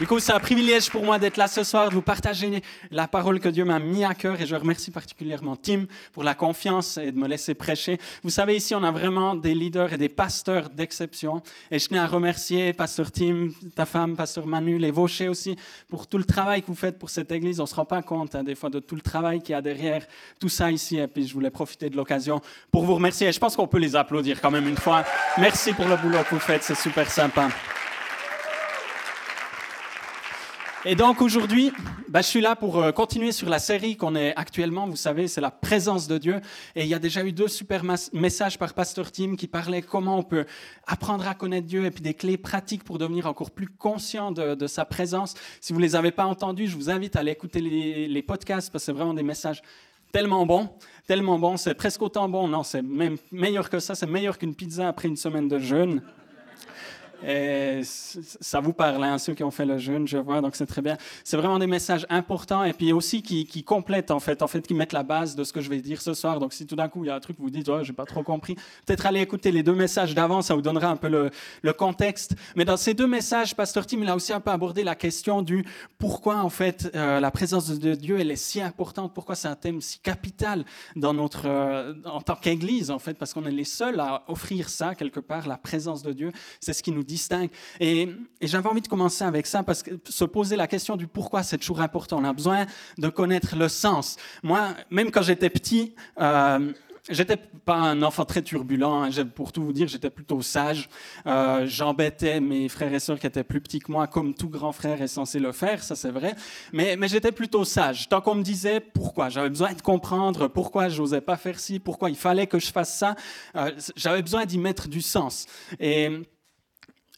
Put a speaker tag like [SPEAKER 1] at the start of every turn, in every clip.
[SPEAKER 1] Du coup, c'est un privilège pour moi d'être là ce soir, de vous partager la parole que Dieu m'a mis à cœur et je remercie particulièrement Tim pour la confiance et de me laisser prêcher. Vous savez, ici, on a vraiment des leaders et des pasteurs d'exception et je tenais à remercier Pasteur Tim, ta femme, Pasteur Manu, les Vauchers aussi, pour tout le travail que vous faites pour cette église. On ne se rend pas compte hein, des fois de tout le travail qu'il y a derrière tout ça ici et puis je voulais profiter de l'occasion pour vous remercier et je pense qu'on peut les applaudir quand même une fois. Merci pour le boulot que vous faites, c'est super sympa. Et donc aujourd'hui, bah, je suis là pour euh, continuer sur la série qu'on est actuellement. Vous savez, c'est la présence de Dieu. Et il y a déjà eu deux super messages par Pasteur Tim qui parlaient comment on peut apprendre à connaître Dieu et puis des clés pratiques pour devenir encore plus conscient de, sa présence. Si vous ne les avez pas entendus, je vous invite à aller écouter les, les podcasts parce que c'est vraiment des messages tellement bons, tellement bons. C'est presque autant bon. Non, c'est même meilleur que ça. C'est meilleur qu'une pizza après une semaine de jeûne. Et ça vous parle, hein, ceux qui ont fait le jeûne, je vois, donc c'est très bien. C'est vraiment des messages importants et puis aussi qui, qui, complètent, en fait, en fait, qui mettent la base de ce que je vais dire ce soir. Donc si tout d'un coup il y a un truc, vous dites, oh, j'ai pas trop compris, peut-être aller écouter les deux messages d'avant, ça vous donnera un peu le, le, contexte. Mais dans ces deux messages, Pasteur Tim, il a aussi un peu abordé la question du pourquoi, en fait, euh, la présence de Dieu, elle est si importante, pourquoi c'est un thème si capital dans notre, euh, en tant qu'Église, en fait, parce qu'on est les seuls à offrir ça, quelque part, la présence de Dieu. C'est ce qui nous distingue. Et, j'avais envie de commencer avec ça parce que se poser la question du pourquoi c'est toujours important. On a besoin de connaître le sens. Moi, même quand j'étais petit, euh, J'étais pas un enfant très turbulent, hein. pour tout vous dire, j'étais plutôt sage. Euh, j'embêtais mes frères et sœurs qui étaient plus petits que moi, comme tout grand frère est censé le faire, ça c'est vrai. Mais, j'étais plutôt sage. Tant qu'on me disait pourquoi, j'avais besoin de comprendre pourquoi je n'osais pas faire ci, pourquoi il fallait que je fasse ça, euh, j'avais besoin d'y mettre du sens. Et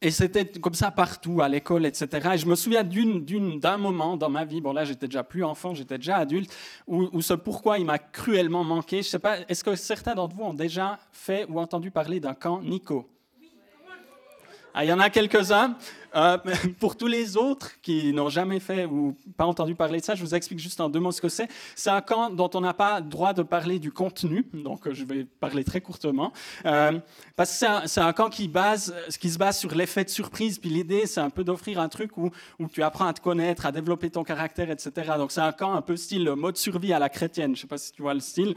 [SPEAKER 1] et c'était comme ça partout, à l'école, etc. Et je me souviens d'un moment dans ma vie, bon là j'étais déjà plus enfant, j'étais déjà adulte, où, où ce pourquoi il m'a cruellement manqué. Je sais pas, est-ce que certains d'entre vous ont déjà fait ou entendu parler d'un camp Nico? Ah, il y en a quelques-uns. Euh, pour tous les autres qui n'ont jamais fait ou pas entendu parler de ça, je vous explique juste en deux mots ce que c'est. C'est un camp dont on n'a pas droit de parler du contenu, donc euh, je vais parler très courtement. Euh, parce que c'est un, camp qui, base, qui se base sur l'effet de surprise, puis l'idée, c'est un peu d'offrir un truc où, où tu apprends à te connaître, à développer ton caractère, etc. Donc c'est un camp un peu style mode survie à la chrétienne, je ne sais pas si tu vois le style.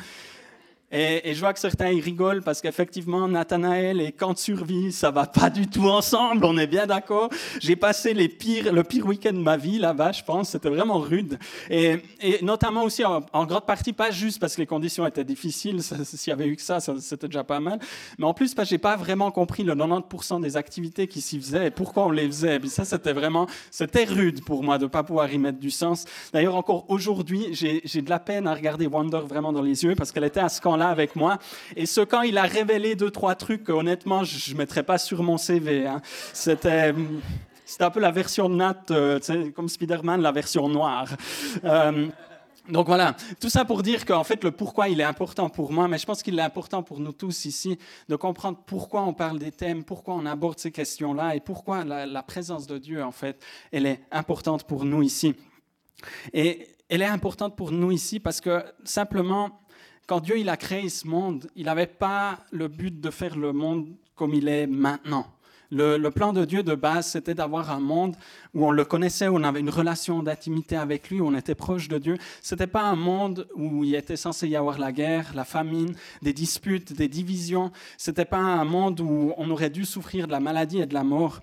[SPEAKER 1] Et, je vois que certains ils rigolent parce qu'effectivement, Nathanaël et de survie, ça va pas du tout ensemble, on est bien d'accord. J'ai passé les pires, le pire week-end de ma vie là-bas, je pense, c'était vraiment rude. Et, notamment aussi, en, grande partie, pas juste parce que les conditions étaient difficiles, s'il y avait eu que ça, c'était déjà pas mal, mais en plus parce que j'ai pas vraiment compris le 90% des activités qui s'y faisaient et pourquoi on les faisait. Et ça, c'était vraiment, c'était rude pour moi de pas pouvoir y mettre du sens. D'ailleurs, encore aujourd'hui, j'ai de la peine à regarder Wonder vraiment dans les yeux parce qu'elle était à ce camp avec moi. Et ce camp, il a révélé deux, trois trucs honnêtement, je ne mettrais pas sur mon CV. Hein. C'était. C'était un peu la version Nat, euh, comme Spider-Man, la version noire. Euh, donc voilà, tout ça pour dire qu'en fait le pourquoi il est important pour moi, mais je pense qu'il est important pour nous tous ici de comprendre pourquoi on parle des thèmes, pourquoi on aborde ces questions-là et pourquoi la, présence de Dieu en fait, elle est importante pour nous ici. Et elle est importante pour nous ici parce que simplement quand Dieu il a créé ce monde, il n'avait pas le but de faire le monde comme il est maintenant. Le, plan de Dieu de base, c'était d'avoir un monde où on le connaissait, où on avait une relation d'intimité avec lui, où on était proche de Dieu. Ce n'était pas un monde où il était censé y avoir la guerre, la famine, des disputes, des divisions. Ce n'était pas un monde où on aurait dû souffrir de la maladie et de la mort.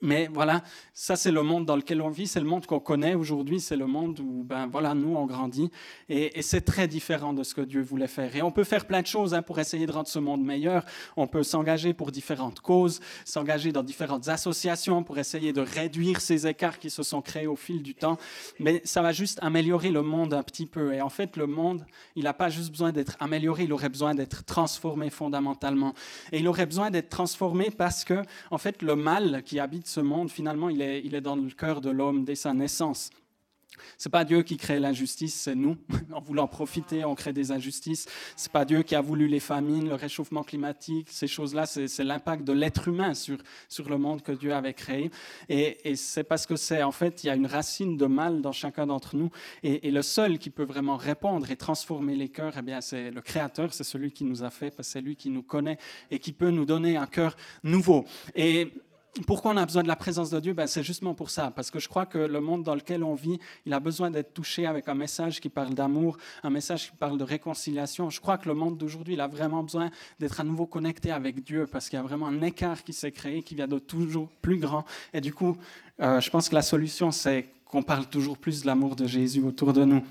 [SPEAKER 1] Mais voilà, ça c'est le monde dans lequel on vit, c'est le monde qu'on connaît aujourd'hui, c'est le monde où ben voilà nous on grandit et, c'est très différent de ce que Dieu voulait faire. Et on peut faire plein de choses hein, pour essayer de rendre ce monde meilleur. On peut s'engager pour différentes causes, s'engager dans différentes associations pour essayer de réduire ces écarts qui se sont créés au fil du temps. Mais ça va juste améliorer le monde un petit peu. Et en fait le monde, il n'a pas juste besoin d'être amélioré, il aurait besoin d'être transformé fondamentalement. Et il aurait besoin d'être transformé parce que en fait le mal qui habite ce monde, finalement, il est, dans le cœur de l'homme dès sa naissance. C'est pas Dieu qui crée l'injustice, c'est nous. En voulant profiter, on crée des injustices. C'est pas Dieu qui a voulu les famines, le réchauffement climatique, ces choses-là. C'est l'impact de l'être humain sur, le monde que Dieu avait créé. Et, c'est parce que c'est, en fait, il y a une racine de mal dans chacun d'entre nous. Et, le seul qui peut vraiment répondre et transformer les cœurs, eh c'est le Créateur, c'est celui qui nous a fait, c'est lui qui nous connaît et qui peut nous donner un cœur nouveau. Et pourquoi on a besoin de la présence de Dieu? Ben, C'est justement pour ça, parce que je crois que le monde dans lequel on vit, il a besoin d'être touché avec un message qui parle d'amour, un message qui parle de réconciliation. Je crois que le monde d'aujourd'hui, il a vraiment besoin d'être à nouveau connecté avec Dieu, parce qu'il y a vraiment un écart qui s'est créé, qui vient de toujours plus grand. Et du coup, euh, je pense que la solution, c'est qu'on parle toujours plus de l'amour de Jésus autour de nous.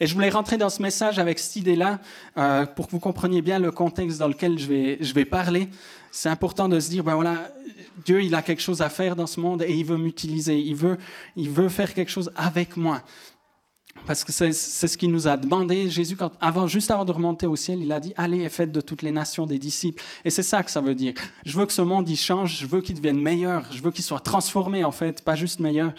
[SPEAKER 1] Et je voulais rentrer dans ce message avec cette idée-là euh, pour que vous compreniez bien le contexte dans lequel je vais, je vais parler. C'est important de se dire, ben voilà, Dieu, il a quelque chose à faire dans ce monde et il veut m'utiliser. Il veut, il veut faire quelque chose avec moi. Parce que c'est ce qu'il nous a demandé. Jésus, quand, avant, juste avant de remonter au ciel, il a dit Allez et faites de toutes les nations des disciples. Et c'est ça que ça veut dire. Je veux que ce monde il change, je veux qu'il devienne meilleur, je veux qu'il soit transformé en fait, pas juste meilleur.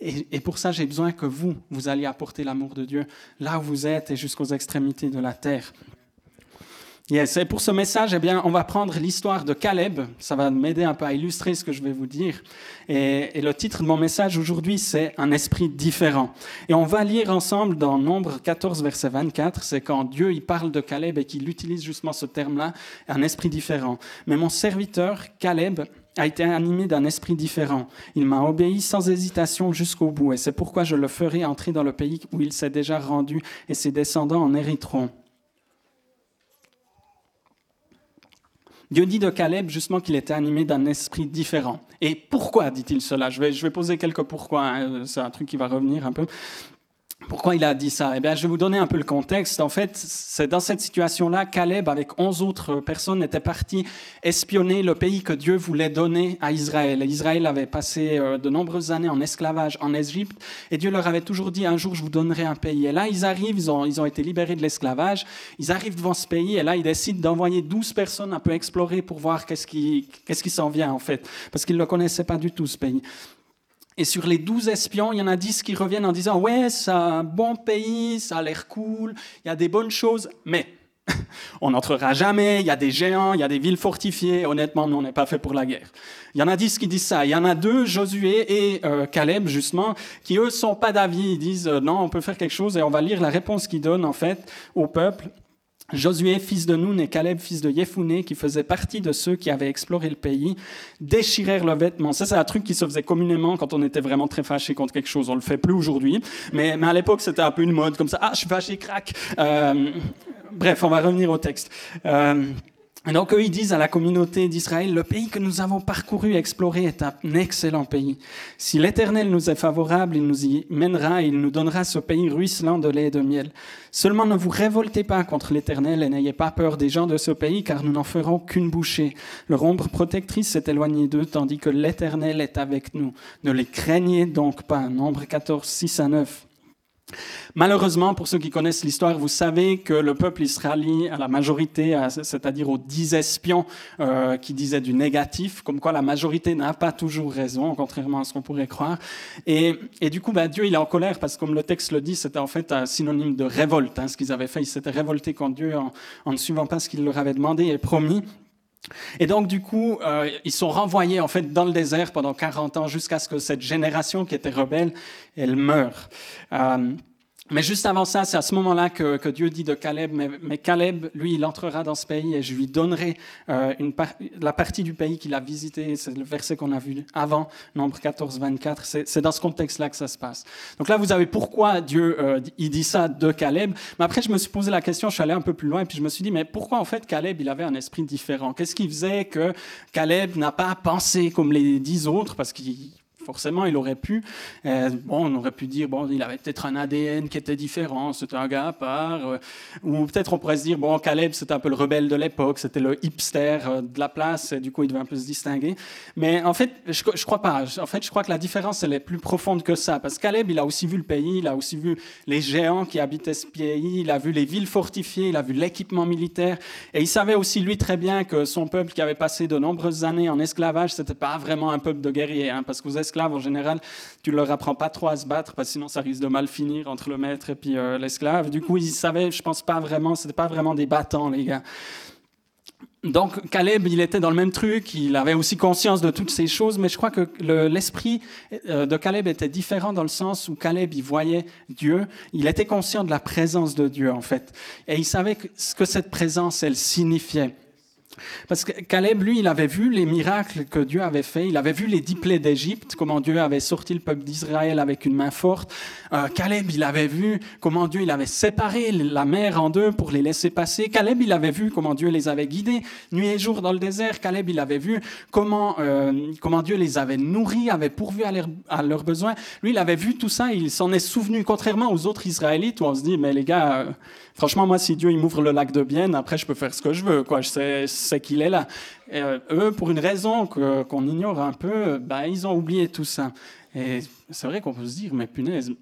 [SPEAKER 1] Et, et pour ça, j'ai besoin que vous, vous alliez apporter l'amour de Dieu là où vous êtes et jusqu'aux extrémités de la terre. Yes. Et pour ce message, eh bien, on va prendre l'histoire de Caleb. Ça va m'aider un peu à illustrer ce que je vais vous dire. Et, et le titre de mon message aujourd'hui, c'est Un esprit différent. Et on va lire ensemble dans Nombre 14, verset 24. C'est quand Dieu il parle de Caleb et qu'il utilise justement ce terme-là, un esprit différent. Mais mon serviteur, Caleb, a été animé d'un esprit différent. Il m'a obéi sans hésitation jusqu'au bout. Et c'est pourquoi je le ferai entrer dans le pays où il s'est déjà rendu et ses descendants en hériteront. Dieu dit de Caleb justement qu'il était animé d'un esprit différent. Et pourquoi dit-il cela? Je vais, je vais poser quelques pourquoi, hein. c'est un truc qui va revenir un peu. Pourquoi il a dit ça? Eh bien, je vais vous donner un peu le contexte. En fait, c'est dans cette situation-là, Caleb, avec onze autres personnes, était parti espionner le pays que Dieu voulait donner à Israël. Israël avait passé euh, de nombreuses années en esclavage en Égypte, et Dieu leur avait toujours dit, un jour, je vous donnerai un pays. Et là, ils arrivent, ils ont, ils ont été libérés de l'esclavage, ils arrivent devant ce pays, et là, ils décident d'envoyer douze personnes un peu explorer pour voir qu'est-ce qui, qu'est-ce qui s'en vient, en fait, parce qu'ils ne le connaissaient pas du tout, ce pays. Et sur les douze espions, il y en a dix qui reviennent en disant Ouais, c'est un bon pays, ça a l'air cool, il y a des bonnes choses, mais on n'entrera jamais, il y a des géants, il y a des villes fortifiées, honnêtement, on n'est pas fait pour la guerre. Il y en a dix qui disent ça. Il y en a deux, Josué et euh, Caleb, justement, qui, eux, sont pas d'avis. Ils disent euh, Non, on peut faire quelque chose, et on va lire la réponse qu'ils donnent, en fait, au peuple. Josué, fils de Noun, et Caleb, fils de Yefouné, qui faisaient partie de ceux qui avaient exploré le pays, déchirèrent leurs vêtements. Ça, c'est un truc qui se faisait communément quand on était vraiment très fâché contre quelque chose. On le fait plus aujourd'hui, mais, mais à l'époque, c'était un peu une mode comme ça. Ah, je suis fâché, crac. Euh, bref, on va revenir au texte. Euh, et donc eux, ils disent à la communauté d'Israël, le pays que nous avons parcouru exploré est un excellent pays. Si l'Éternel nous est favorable, il nous y mènera et il nous donnera ce pays ruisselant de lait et de miel. Seulement ne vous révoltez pas contre l'Éternel et n'ayez pas peur des gens de ce pays, car nous n'en ferons qu'une bouchée. Leur ombre protectrice s'est éloignée d'eux, tandis que l'Éternel est avec nous. Ne les craignez donc pas. Nombre 14, 6 à 9. Malheureusement, pour ceux qui connaissent l'histoire, vous savez que le peuple israélien, à la majorité, c'est-à-dire aux dix espions euh, qui disaient du négatif, comme quoi la majorité n'a pas toujours raison, contrairement à ce qu'on pourrait croire. Et, du coup, ben, Dieu, il est en colère parce que, comme le texte le dit, c'était en fait un synonyme de révolte. Hein, ce qu'ils avaient fait, ils s'étaient révoltés contre Dieu en, en ne suivant pas ce qu'il leur avait demandé et promis. Et donc, du coup, euh, ils sont renvoyés en fait dans le désert pendant 40 ans jusqu'à ce que cette génération qui était rebelle, elle meure. Euh, mais juste avant ça, c'est à ce moment-là que, que, Dieu dit de Caleb, mais, mais, Caleb, lui, il entrera dans ce pays et je lui donnerai euh, une la partie du pays qu'il a visité. C'est le verset qu'on a vu avant, Nombre 14, 24. C'est dans ce contexte-là que ça se passe. Donc là, vous avez pourquoi Dieu, euh, il dit ça de Caleb. Mais après, je me suis posé la question, je suis allé un peu plus loin, et puis je me suis dit, mais pourquoi en fait Caleb, il avait un esprit différent? Qu'est-ce qui faisait que Caleb n'a pas pensé comme les dix autres? Parce qu'il Forcément, il aurait pu. Euh, bon, on aurait pu dire, bon, il avait peut-être un ADN qui était différent, c'était un gars à part. Euh, ou peut-être on pourrait se dire, bon, Caleb, c'était un peu le rebelle de l'époque, c'était le hipster euh, de la place, et du coup, il devait un peu se distinguer. Mais en fait, je, je crois pas. En fait, je crois que la différence, elle est plus profonde que ça. Parce que Caleb, il a aussi vu le pays, il a aussi vu les géants qui habitaient ce pays, il a vu les villes fortifiées, il a vu l'équipement militaire. Et il savait aussi, lui, très bien que son peuple qui avait passé de nombreuses années en esclavage, c'était pas vraiment un peuple de guerriers. Hein, parce que vous esclaves, en général, tu leur apprends pas trop à se battre, parce que sinon ça risque de mal finir entre le maître et puis euh, l'esclave. Du coup, ils savaient, je pense pas vraiment, c'était pas vraiment des battants, les gars. Donc Caleb, il était dans le même truc, il avait aussi conscience de toutes ces choses, mais je crois que l'esprit euh, de Caleb était différent dans le sens où Caleb, il voyait Dieu, il était conscient de la présence de Dieu en fait, et il savait ce que cette présence, elle signifiait. Parce que Caleb, lui, il avait vu les miracles que Dieu avait faits, il avait vu les dix plaies d'Égypte, comment Dieu avait sorti le peuple d'Israël avec une main forte. Euh, Caleb, il avait vu comment Dieu il avait séparé la mer en deux pour les laisser passer. Caleb, il avait vu comment Dieu les avait guidés nuit et jour dans le désert. Caleb, il avait vu comment, euh, comment Dieu les avait nourris, avait pourvu à, leurs besoins. Lui, il avait vu tout ça, il s'en est souvenu, contrairement aux autres Israélites où on se dit, mais les gars, euh, Franchement, moi, si Dieu il m'ouvre le lac de Bienne, après, je peux faire ce que je veux. Quoi. Je sais, qu'il est là. Euh, eux, pour une raison qu'on ignore un peu, bah, ils ont oublié tout ça. Et c'est vrai qu'on peut se dire, mais punaise,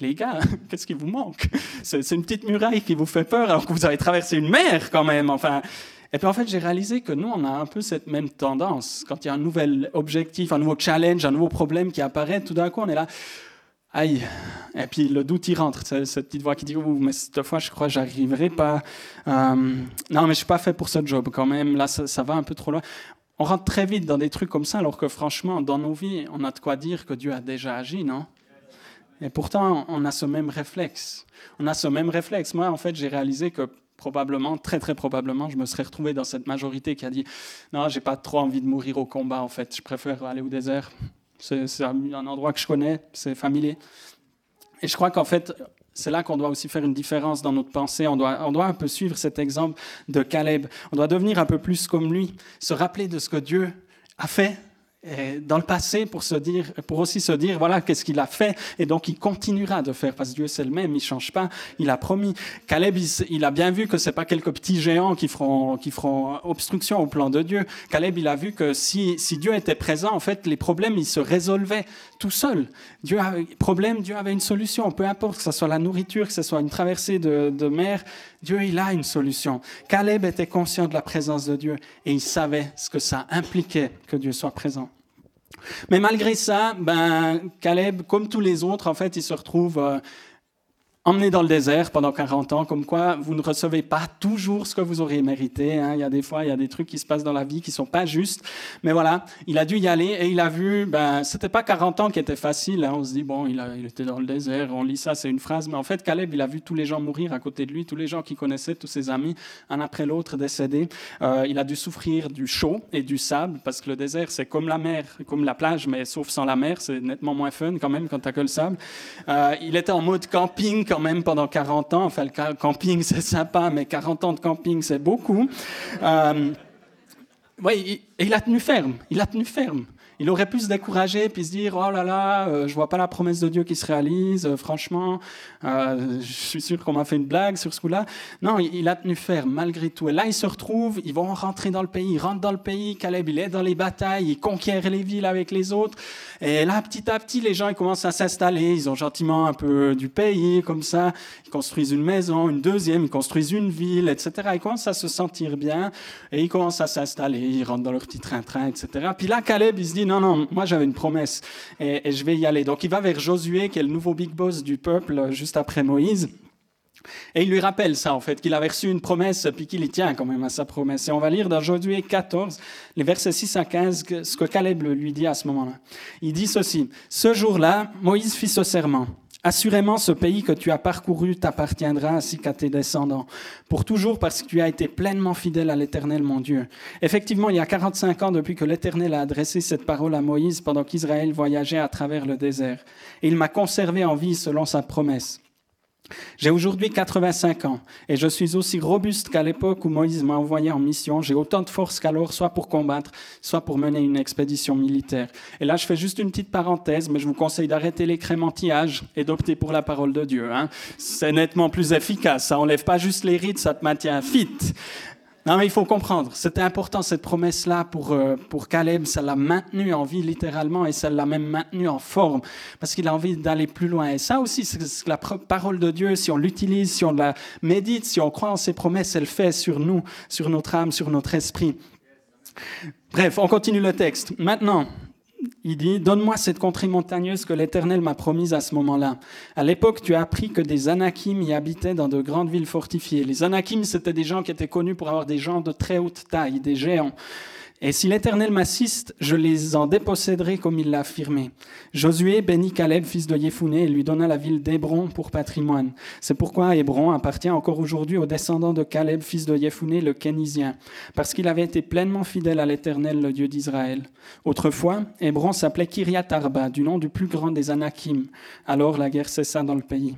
[SPEAKER 1] les gars, qu'est-ce qui vous manque? C'est une petite muraille qui vous fait peur alors que vous avez traversé une mer quand même. Enfin, et puis en fait, j'ai réalisé que nous, on a un peu cette même tendance. Quand il y a un nouvel objectif, un nouveau challenge, un nouveau problème qui apparaît, tout d'un coup, on est là. Aïe. Et puis le doute y rentre, cette petite voix qui dit oh, mais cette fois je crois que j'arriverai pas. Euh, non mais je suis pas fait pour ce job quand même. Là ça, va un peu trop loin. On rentre très vite dans des trucs comme ça alors que franchement dans nos vies on a de quoi dire que Dieu a déjà agi, non? Et pourtant on a ce même réflexe. On a ce même réflexe. Moi en fait j'ai réalisé que probablement, très très probablement, je me serais retrouvé dans cette majorité qui a dit non j'ai pas trop envie de mourir au combat en fait. Je préfère aller au désert. C'est un endroit que je connais, c'est familier. Et je crois qu'en fait, c'est là qu'on doit aussi faire une différence dans notre pensée. On doit, on doit un peu suivre cet exemple de Caleb. On doit devenir un peu plus comme lui, se rappeler de ce que Dieu a fait dans le passé pour, se dire, pour aussi se dire, voilà, qu'est-ce qu'il a fait, et donc il continuera de faire, parce que Dieu c'est le même, il change pas, il a promis. Caleb, il, a bien vu que c'est pas quelques petits géants qui feront, qui feront obstruction au plan de Dieu. Caleb, il a vu que si, si Dieu était présent, en fait, les problèmes, ils se résolvaient tout seuls. Dieu avait, problème, Dieu avait une solution, peu importe que ce soit la nourriture, que ce soit une traversée de, de mer, Dieu, il a une solution. Caleb était conscient de la présence de Dieu et il savait ce que ça impliquait que Dieu soit présent. Mais malgré ça, ben, Caleb, comme tous les autres, en fait, il se retrouve euh, emmené dans le désert pendant 40 ans, comme quoi vous ne recevez pas toujours ce que vous auriez mérité. Hein. Il y a des fois, il y a des trucs qui se passent dans la vie qui sont pas justes. Mais voilà, il a dû y aller et il a vu, ben, c'était pas 40 ans qui était facile. Hein. On se dit, bon, il, a, il était dans le désert, on lit ça, c'est une phrase. Mais en fait, Caleb, il a vu tous les gens mourir à côté de lui, tous les gens qu'il connaissait, tous ses amis, un après l'autre décédés. Euh, il a dû souffrir du chaud et du sable, parce que le désert, c'est comme la mer, comme la plage, mais sauf sans la mer, c'est nettement moins fun quand même quand t'as que le sable. Euh, il était en mode camping quand même pendant 40 ans. Enfin, le camping, c'est sympa, mais 40 ans de camping, c'est beaucoup. Euh, oui, il a tenu ferme. Il a tenu ferme. Il aurait pu se décourager puis se dire oh là là, euh, je vois pas la promesse de Dieu qui se réalise. Euh, franchement, euh, je suis sûr qu'on m'a fait une blague sur ce coup-là. Non, il, a tenu ferme malgré tout. Et là, il se retrouve, ils vont rentrer dans le pays, ils rentrent dans le pays. Caleb, il est dans les batailles, il conquiert les villes avec les autres. Et là, petit à petit, les gens ils commencent à s'installer. Ils ont gentiment un peu du pays comme ça. Ils construisent une maison, une deuxième, ils construisent une ville, etc. Ils commencent à se sentir bien et ils commencent à s'installer. Ils rentrent dans leur petit train-train, etc. Puis là, Caleb, il se dit non, non, moi j'avais une promesse et, je vais y aller. Donc il va vers Josué, qui est le nouveau big boss du peuple, juste après Moïse. Et il lui rappelle ça, en fait, qu'il avait reçu une promesse, puis qu'il y tient quand même à sa promesse. Et on va lire dans Josué 14, les versets 6 à 15, ce que Caleb lui dit à ce moment-là. Il dit ceci, Ce jour-là, Moïse fit ce serment. Assurément, ce pays que tu as parcouru t'appartiendra ainsi qu'à tes descendants, pour toujours parce que tu as été pleinement fidèle à l'Éternel, mon Dieu. Effectivement, il y a 45 ans depuis que l'Éternel a adressé cette parole à Moïse pendant qu'Israël voyageait à travers le désert. Et il m'a conservé en vie selon sa promesse. J'ai aujourd'hui 85 ans et je suis aussi robuste qu'à l'époque où Moïse m'a envoyé en mission. J'ai autant de force qu'alors, soit pour combattre, soit pour mener une expédition militaire. Et là, je fais juste une petite parenthèse, mais je vous conseille d'arrêter les crémentillages et d'opter pour la parole de Dieu. Hein. C'est nettement plus efficace. Ça enlève pas juste les rides, ça te maintient fit. Non, mais il faut comprendre, c'était important cette promesse-là pour, euh, pour Caleb, ça l'a maintenu en vie littéralement et ça l'a même maintenu en forme parce qu'il a envie d'aller plus loin. Et ça aussi, c'est la parole de Dieu, si on l'utilise, si on la médite, si on croit en ses promesses, elle fait sur nous, sur notre âme, sur notre esprit. Bref, on continue le texte. Maintenant, il dit, Donne-moi cette contrée montagneuse que l'Éternel m'a promise à ce moment-là. À l'époque, tu as appris que des Anakim y habitaient dans de grandes villes fortifiées. Les Anakim, c'était des gens qui étaient connus pour avoir des gens de très haute taille, des géants. Et si l'Éternel m'assiste, je les en déposséderai comme il l'a affirmé. Josué bénit Caleb, fils de Yéphoné, et lui donna la ville d'Hébron pour patrimoine. C'est pourquoi Hébron appartient encore aujourd'hui aux descendants de Caleb, fils de Yéphoné, le Kénisien, parce qu'il avait été pleinement fidèle à l'Éternel, le Dieu d'Israël. Autrefois, Hébron s'appelait Kiriat Arba, du nom du plus grand des Anakim. Alors la guerre cessa dans le pays.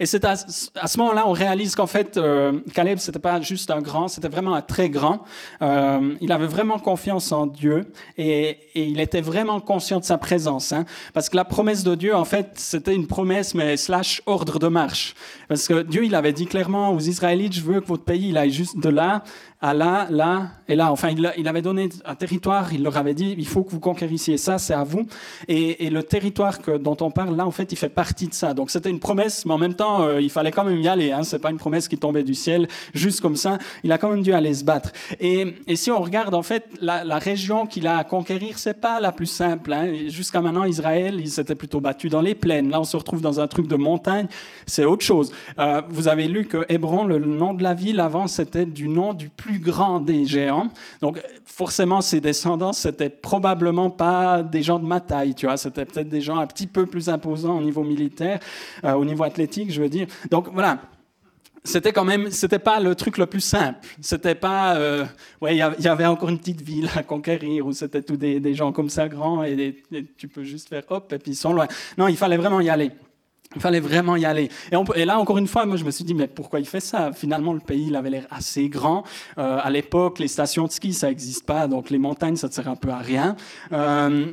[SPEAKER 1] Et c'est à, ce moment-là, on réalise qu'en fait, euh, Caleb, c'était pas juste un grand, c'était vraiment un très grand. Euh, il avait vraiment confiance en Dieu et, et, il était vraiment conscient de sa présence. Hein, parce que la promesse de Dieu, en fait, c'était une promesse, mais slash ordre de marche. Parce que Dieu, il avait dit clairement aux Israélites, je veux que votre pays, il aille juste de là à là, là et là. Enfin, il, avait donné un territoire, il leur avait dit, il faut que vous conquérissiez ça, c'est à vous. Et, et le territoire que, dont on parle là, en fait, il fait partie de ça. Donc c'était une promesse, mais en même temps, euh, il fallait quand même y aller. Hein. C'est pas une promesse qui tombait du ciel, juste comme ça. Il a quand même dû aller se battre. Et, si on regarde, en fait, la, la région qu'il a à conquérir, c'est pas la plus simple. Hein. Jusqu'à maintenant, Israël, il s'était plutôt battu dans les plaines. Là, on se retrouve dans un truc de montagne. C'est autre chose. Euh, vous avez lu que Hébron, le nom de la ville avant, c'était du nom du plus grand des géants. Donc, forcément, ses descendants, c'était probablement pas des gens de ma taille, tu vois. C'était peut-être des gens un petit peu plus imposants au niveau militaire, euh, au niveau athlétique, je veux dire. Donc, voilà c'était quand même, c'était pas le truc le plus simple. C'était pas, euh, ouais, il y avait encore une petite ville à conquérir où c'était tous des, gens comme ça grands et, tu peux juste faire hop et puis ils sont loin. Non, il fallait vraiment y aller. Il fallait vraiment y aller. Et, on, et, là, encore une fois, moi, je me suis dit, mais pourquoi il fait ça? Finalement, le pays, il avait l'air assez grand. Euh, à l'époque, les stations de ski, ça n'existe pas, donc les montagnes, ça ne sert un peu à rien. Euh,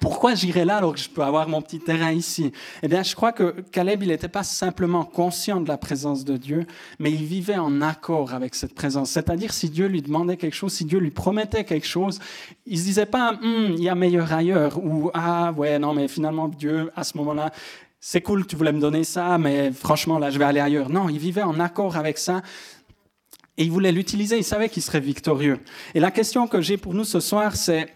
[SPEAKER 1] pourquoi j'irais là alors que je peux avoir mon petit terrain ici? Eh bien, je crois que Caleb, il n'était pas simplement conscient de la présence de Dieu, mais il vivait en accord avec cette présence. C'est-à-dire, si Dieu lui demandait quelque chose, si Dieu lui promettait quelque chose, il se disait pas, hum, il y a meilleur ailleurs, ou ah ouais, non, mais finalement, Dieu, à ce moment-là, c'est cool, tu voulais me donner ça, mais franchement, là, je vais aller ailleurs. Non, il vivait en accord avec ça. Et il voulait l'utiliser, il savait qu'il serait victorieux. Et la question que j'ai pour nous ce soir, c'est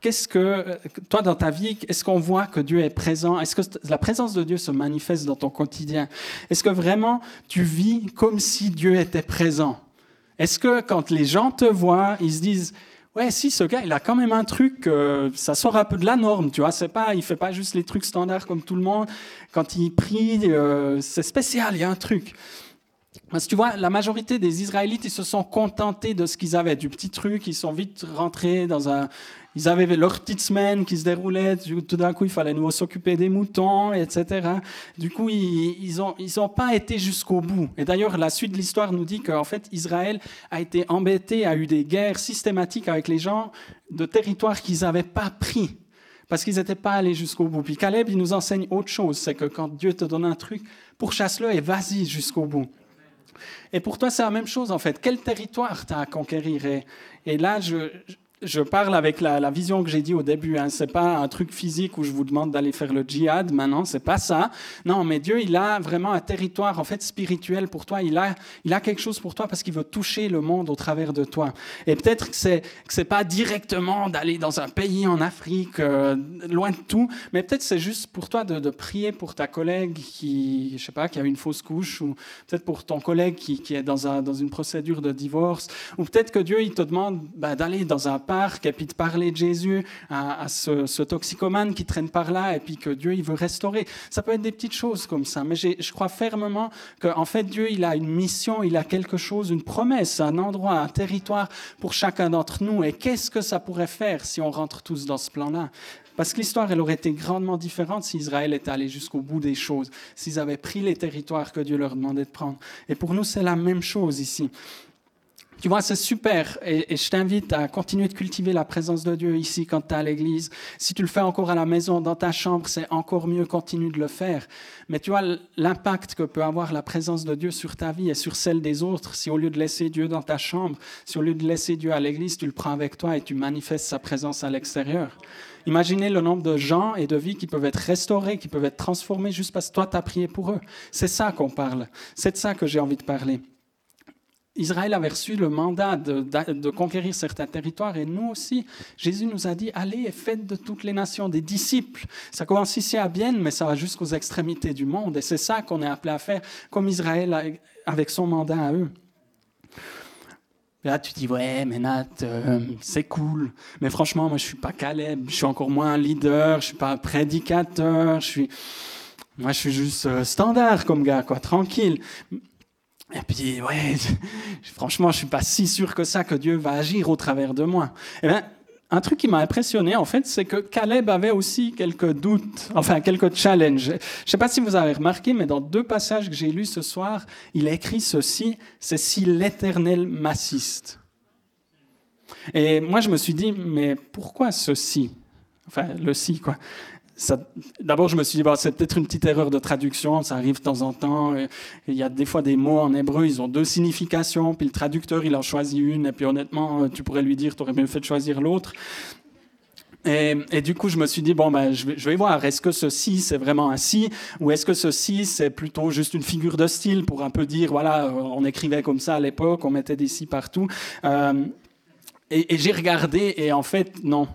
[SPEAKER 1] qu'est-ce que, toi, dans ta vie, est-ce qu'on voit que Dieu est présent? Est-ce que la présence de Dieu se manifeste dans ton quotidien? Est-ce que vraiment tu vis comme si Dieu était présent? Est-ce que quand les gens te voient, ils se disent, ouais, si ce gars, il a quand même un truc, euh, ça sort un peu de la norme, tu vois. C'est pas, il fait pas juste les trucs standards comme tout le monde. Quand il prie, euh, c'est spécial, il y a un truc. Parce que tu vois, la majorité des Israélites, ils se sont contentés de ce qu'ils avaient, du petit truc. Ils sont vite rentrés dans un, ils avaient leur petite semaine qui se déroulait. Tout d'un coup, il fallait nous s'occuper des moutons, etc. Du coup, ils n'ont ils ont pas été jusqu'au bout. Et d'ailleurs, la suite de l'histoire nous dit qu'en fait, Israël a été embêté, a eu des guerres systématiques avec les gens de territoires qu'ils n'avaient pas pris parce qu'ils n'étaient pas allés jusqu'au bout. Puis Caleb, il nous enseigne autre chose, c'est que quand Dieu te donne un truc, pourchasse-le et vas-y jusqu'au bout. Et pour toi, c'est la même chose en fait. Quel territoire tu as à conquérir? Et, et là, je, je parle avec la, vision que j'ai dit au début. Hein. C'est pas un truc physique où je vous demande d'aller faire le djihad. Maintenant, c'est pas ça. Non, mais Dieu, il a vraiment un territoire en fait spirituel pour toi. Il a, il a quelque chose pour toi parce qu'il veut toucher le monde au travers de toi. Et peut-être que c'est que c'est pas directement d'aller dans un pays en Afrique, euh, loin de tout, mais peut-être c'est juste pour toi de, prier pour ta collègue qui, je sais pas, qui a une fausse couche, ou peut-être pour ton collègue qui, qui est dans, un, dans une procédure de divorce, ou peut-être que Dieu, il te demande bah, d'aller dans un parc et puis de parler de Jésus à, ce, toxicomane qui traîne par là et puis que Dieu il veut restaurer. Ça peut être des petites choses comme ça, mais je crois fermement qu'en fait Dieu il a une mission, il a quelque chose, une promesse, un endroit, un territoire pour chacun d'entre nous. Et qu'est-ce que ça pourrait faire si on rentre tous dans ce plan-là? Parce que l'histoire, elle aurait été grandement différente si Israël était allé jusqu'au bout des choses, s'ils avaient pris les territoires que Dieu leur demandait de prendre. Et pour nous, c'est la même chose ici. Tu vois, c'est super et, je t'invite à continuer de cultiver la présence de Dieu ici quand tu es à l'église. Si tu le fais encore à la maison, dans ta chambre, c'est encore mieux, continue de le faire. Mais tu vois l'impact que peut avoir la présence de Dieu sur ta vie et sur celle des autres si au lieu de laisser Dieu dans ta chambre, si au lieu de laisser Dieu à l'église, tu le prends avec toi et tu manifestes sa présence à l'extérieur. Imaginez le nombre de gens et de vies qui peuvent être restaurés, qui peuvent être transformés juste parce que toi, tu as prié pour eux. C'est ça qu'on parle. C'est de ça que j'ai envie de parler. Israël avait reçu le mandat de, conquérir certains territoires et nous aussi, Jésus nous a dit, allez et faites de toutes les nations des disciples. Ça commence ici à Bienne, mais ça va jusqu'aux extrémités du monde et c'est ça qu'on est appelé à faire, comme Israël avec son mandat à eux. là, tu dis, ouais, mais Nat, euh, c'est cool. Mais franchement, moi, je suis pas Caleb. Je suis encore moins un leader. Je suis pas un prédicateur. Je suis, moi, je suis juste euh, standard comme gars, quoi, tranquille. Et puis, ouais, franchement, je suis pas si sûr que ça que Dieu va agir au travers de moi. Eh bien, un truc qui m'a impressionné, en fait, c'est que Caleb avait aussi quelques doutes, enfin quelques challenges. Je ne sais pas si vous avez remarqué, mais dans deux passages que j'ai lus ce soir, il a écrit ceci, c'est si l'Éternel m'assiste. Et moi, je me suis dit, mais pourquoi ceci? Enfin, le si, quoi. D'abord, je me suis dit, c'est peut-être une petite erreur de traduction, ça arrive de temps en temps. Il y a des fois des mots en hébreu, ils ont deux significations, puis le traducteur, il en choisit une, et puis honnêtement, tu pourrais lui dire, tu aurais mieux fait de choisir l'autre. Et, du coup, je me suis dit, bon, ben, je, vais, voir, est-ce que ceci, c'est vraiment un si, ou est-ce que ceci, c'est plutôt juste une figure de style pour un peu dire, voilà, on écrivait comme ça à l'époque, on mettait des si partout. Euh, et j'ai regardé, et en fait, non,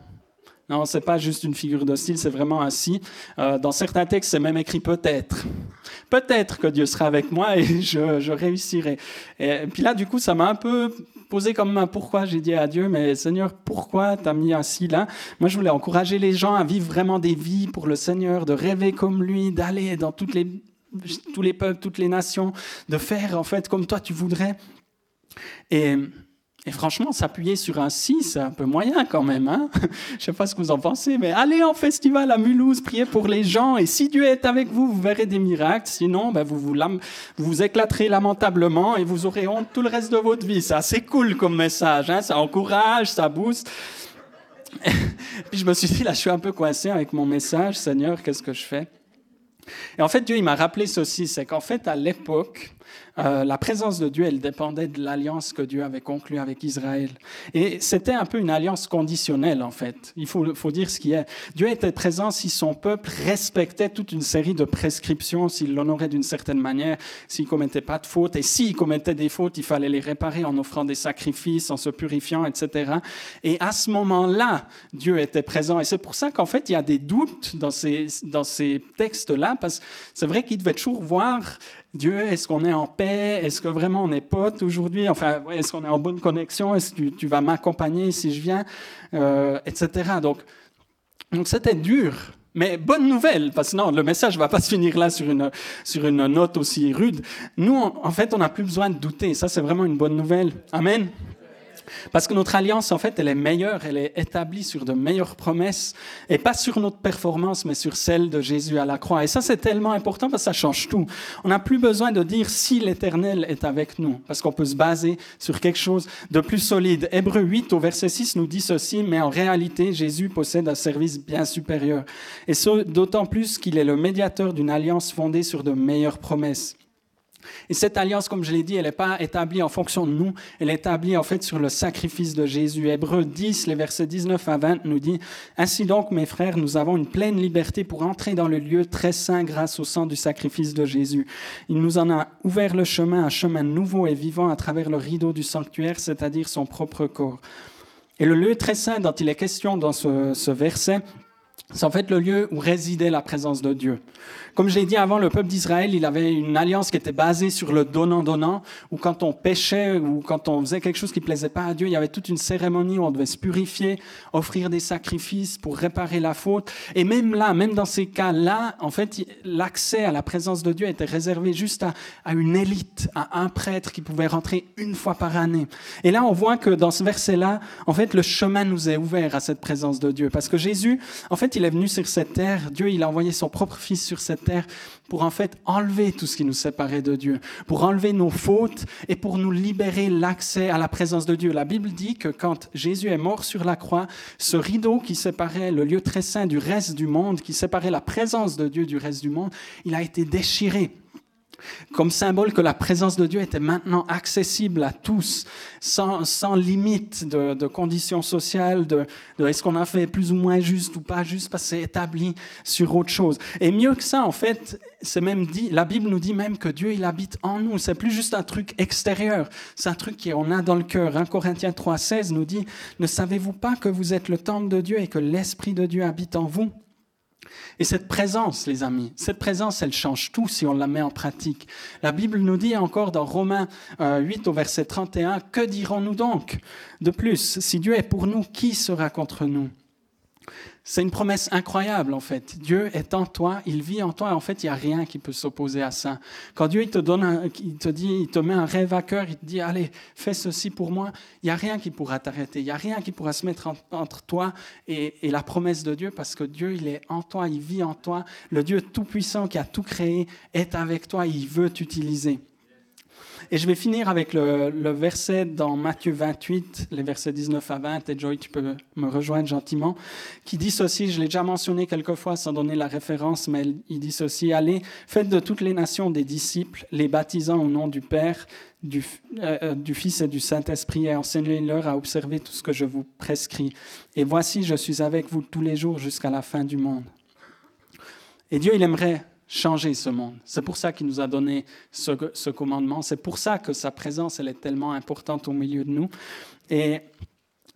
[SPEAKER 1] non, c'est pas juste une figure de style, c'est vraiment ainsi. Euh, dans certains textes, c'est même écrit peut-être. Peut-être que Dieu sera avec moi et je, réussirai. Et, puis là, du coup, ça m'a un peu posé comme un pourquoi. J'ai dit à Dieu, mais Seigneur, pourquoi t'as mis ainsi là? Moi, je voulais encourager les gens à vivre vraiment des vies pour le Seigneur, de rêver comme lui, d'aller dans toutes les, tous les peuples, toutes les nations, de faire en fait comme toi tu voudrais. Et et franchement, s'appuyer sur un si, c'est un peu moyen quand même. Hein Je ne sais pas ce que vous en pensez, mais allez en festival à Mulhouse, priez pour les gens, et si Dieu est avec vous, vous verrez des miracles. Sinon, ben, vous, vous, vous, éclaterez lamentablement et vous aurez honte tout le reste de votre vie. C'est assez cool comme message, hein ça encourage, ça booste. Puis je me suis dit, là, je suis un peu coincé avec mon message, Seigneur, qu'est-ce que je fais? Et en fait, Dieu, il m'a rappelé ceci, c'est qu'en fait, à l'époque, euh, la présence de Dieu, elle dépendait de l'alliance que Dieu avait conclue avec Israël. Et c'était un peu une alliance conditionnelle, en fait. Il faut, dire ce qui est. Dieu était présent si son peuple respectait toute une série de prescriptions, s'il l'honorait d'une certaine manière, s'il commettait pas de fautes. Et s'il commettait des fautes, il fallait les réparer en offrant des sacrifices, en se purifiant, etc. Et à ce moment-là, Dieu était présent. Et c'est pour ça qu'en fait, il y a des doutes dans ces, dans ces textes-là, parce que c'est vrai qu'il devait toujours voir Dieu, est-ce qu'on est en paix? Est-ce que vraiment on est potes aujourd'hui? Enfin, est-ce qu'on est en bonne connexion? Est-ce que tu, vas m'accompagner si je viens? Euh, Etc. Donc, donc c'était dur. Mais bonne nouvelle, parce que non, le message va pas se finir là sur une, sur une note aussi rude. Nous, en fait, on n'a plus besoin de douter. Ça, c'est vraiment une bonne nouvelle. Amen. Parce que notre alliance, en fait, elle est meilleure, elle est établie sur de meilleures promesses, et pas sur notre performance, mais sur celle de Jésus à la croix. Et ça, c'est tellement important parce que ça change tout. On n'a plus besoin de dire si l'Éternel est avec nous, parce qu'on peut se baser sur quelque chose de plus solide. Hébreu 8 au verset 6 nous dit ceci, mais en réalité, Jésus possède un service bien supérieur. Et ce, d'autant plus qu'il est le médiateur d'une alliance fondée sur de meilleures promesses. Et cette alliance, comme je l'ai dit, elle n'est pas établie en fonction de nous, elle est établie en fait sur le sacrifice de Jésus. Hébreu 10, les versets 19 à 20 nous dit, Ainsi donc, mes frères, nous avons une pleine liberté pour entrer dans le lieu très saint grâce au sang du sacrifice de Jésus. Il nous en a ouvert le chemin, un chemin nouveau et vivant à travers le rideau du sanctuaire, c'est-à-dire son propre corps. Et le lieu très saint dont il est question dans ce, ce verset, c'est en fait le lieu où résidait la présence de Dieu. Comme je l'ai dit avant, le peuple d'Israël, il avait une alliance qui était basée sur le donnant-donnant, où quand on péchait ou quand on faisait quelque chose qui plaisait pas à Dieu, il y avait toute une cérémonie où on devait se purifier, offrir des sacrifices pour réparer la faute. Et même là, même dans ces cas-là, en fait, l'accès à la présence de Dieu était réservé juste à, à une élite, à un prêtre qui pouvait rentrer une fois par année. Et là, on voit que dans ce verset-là, en fait, le chemin nous est ouvert à cette présence de Dieu. Parce que Jésus, en fait, il est venu sur cette terre. Dieu, il a envoyé son propre Fils sur cette terre pour en fait enlever tout ce qui nous séparait de Dieu, pour enlever nos fautes et pour nous libérer l'accès à la présence de Dieu. La Bible dit que quand Jésus est mort sur la croix, ce rideau qui séparait le lieu très saint du reste du monde, qui séparait la présence de Dieu du reste du monde, il a été déchiré. Comme symbole que la présence de Dieu était maintenant accessible à tous, sans, limite de, conditions sociales, de, de est-ce qu'on a fait plus ou moins juste ou pas juste, parce que c'est établi sur autre chose. Et mieux que ça, en fait, c'est même dit, la Bible nous dit même que Dieu, il habite en nous. C'est plus juste un truc extérieur, c'est un truc qu'on a dans le cœur. 1 Corinthiens 3,16 nous dit, ne savez-vous pas que vous êtes le temple de Dieu et que l'Esprit de Dieu habite en vous? Et cette présence, les amis, cette présence, elle change tout si on la met en pratique. La Bible nous dit encore dans Romains 8 euh, au verset 31, Que dirons-nous donc? De plus, si Dieu est pour nous, qui sera contre nous? C'est une promesse incroyable, en fait. Dieu est en toi, il vit en toi, et en fait, il n'y a rien qui peut s'opposer à ça. Quand Dieu te, donne il te dit, il te met un rêve à cœur, il te dit, allez, fais ceci pour moi, il n'y a rien qui pourra t'arrêter, il n'y a rien qui pourra se mettre entre toi et, et, la promesse de Dieu, parce que Dieu, il est en toi, il vit en toi. Le Dieu tout-puissant qui a tout créé est avec toi, il veut t'utiliser. Et je vais finir avec le, verset dans Matthieu 28, les versets 19 à 20, et Joy, tu peux me rejoindre gentiment, qui dit ceci, je l'ai déjà mentionné quelques fois sans donner la référence, mais il dit ceci, allez, faites de toutes les nations des disciples, les baptisant au nom du Père, du, euh, euh, du Fils et du Saint-Esprit, et enseignez-leur à observer tout ce que je vous prescris. Et voici, je suis avec vous tous les jours jusqu'à la fin du monde. Et Dieu, il aimerait changer ce monde. C'est pour ça qu'il nous a donné ce, commandement. C'est pour ça que sa présence, elle est tellement importante au milieu de nous. Et,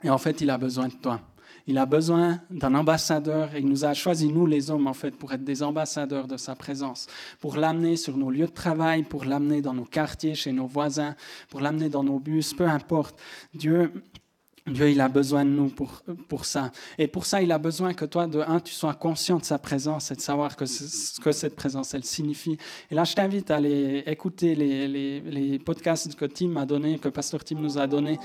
[SPEAKER 1] en fait, il a besoin de toi. Il a besoin d'un ambassadeur. Il nous a choisi, nous les hommes, en fait, pour être des ambassadeurs de sa présence, pour l'amener sur nos lieux de travail, pour l'amener dans nos quartiers, chez nos voisins, pour l'amener dans nos bus, peu importe. Dieu, Dieu, il a besoin de nous pour, pour ça. Et pour ça, il a besoin que toi, de un, tu sois conscient de sa présence et de savoir que ce que cette présence, elle signifie. Et là, je t'invite à aller écouter les, les, les, podcasts que Tim a donné, que Pasteur Tim nous a donné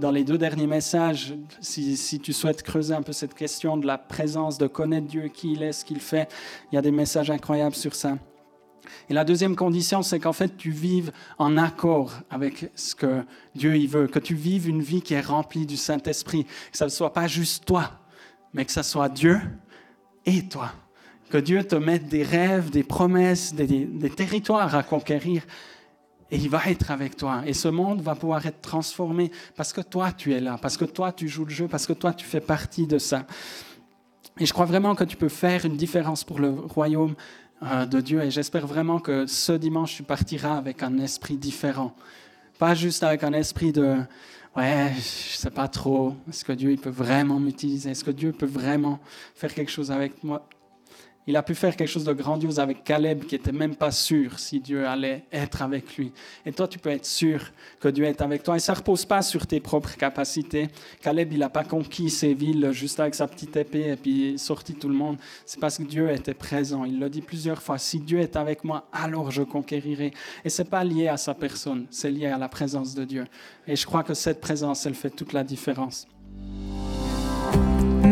[SPEAKER 1] dans les deux derniers messages. Si, si tu souhaites creuser un peu cette question de la présence, de connaître Dieu, qui il est, ce qu'il fait, il y a des messages incroyables sur ça. Et la deuxième condition, c'est qu'en fait, tu vives en accord avec ce que Dieu y veut, que tu vives une vie qui est remplie du Saint-Esprit, que ça ne soit pas juste toi, mais que ça soit Dieu et toi. Que Dieu te mette des rêves, des promesses, des, des territoires à conquérir, et il va être avec toi. Et ce monde va pouvoir être transformé parce que toi, tu es là, parce que toi, tu joues le jeu, parce que toi, tu fais partie de ça. Et je crois vraiment que tu peux faire une différence pour le royaume de Dieu. Et j'espère vraiment que ce dimanche, tu partiras avec un esprit différent. Pas juste avec un esprit de ouais, je sais pas trop, est-ce que Dieu il peut vraiment m'utiliser? Est-ce que Dieu peut vraiment faire quelque chose avec moi? Il a pu faire quelque chose de grandiose avec Caleb qui n'était même pas sûr si Dieu allait être avec lui. Et toi, tu peux être sûr que Dieu est avec toi. Et ça ne repose pas sur tes propres capacités. Caleb, il n'a pas conquis ces villes juste avec sa petite épée et puis sorti tout le monde. C'est parce que Dieu était présent. Il l'a dit plusieurs fois. Si Dieu est avec moi, alors je conquérirai. Et ce n'est pas lié à sa personne, c'est lié à la présence de Dieu. Et je crois que cette présence, elle fait toute la différence.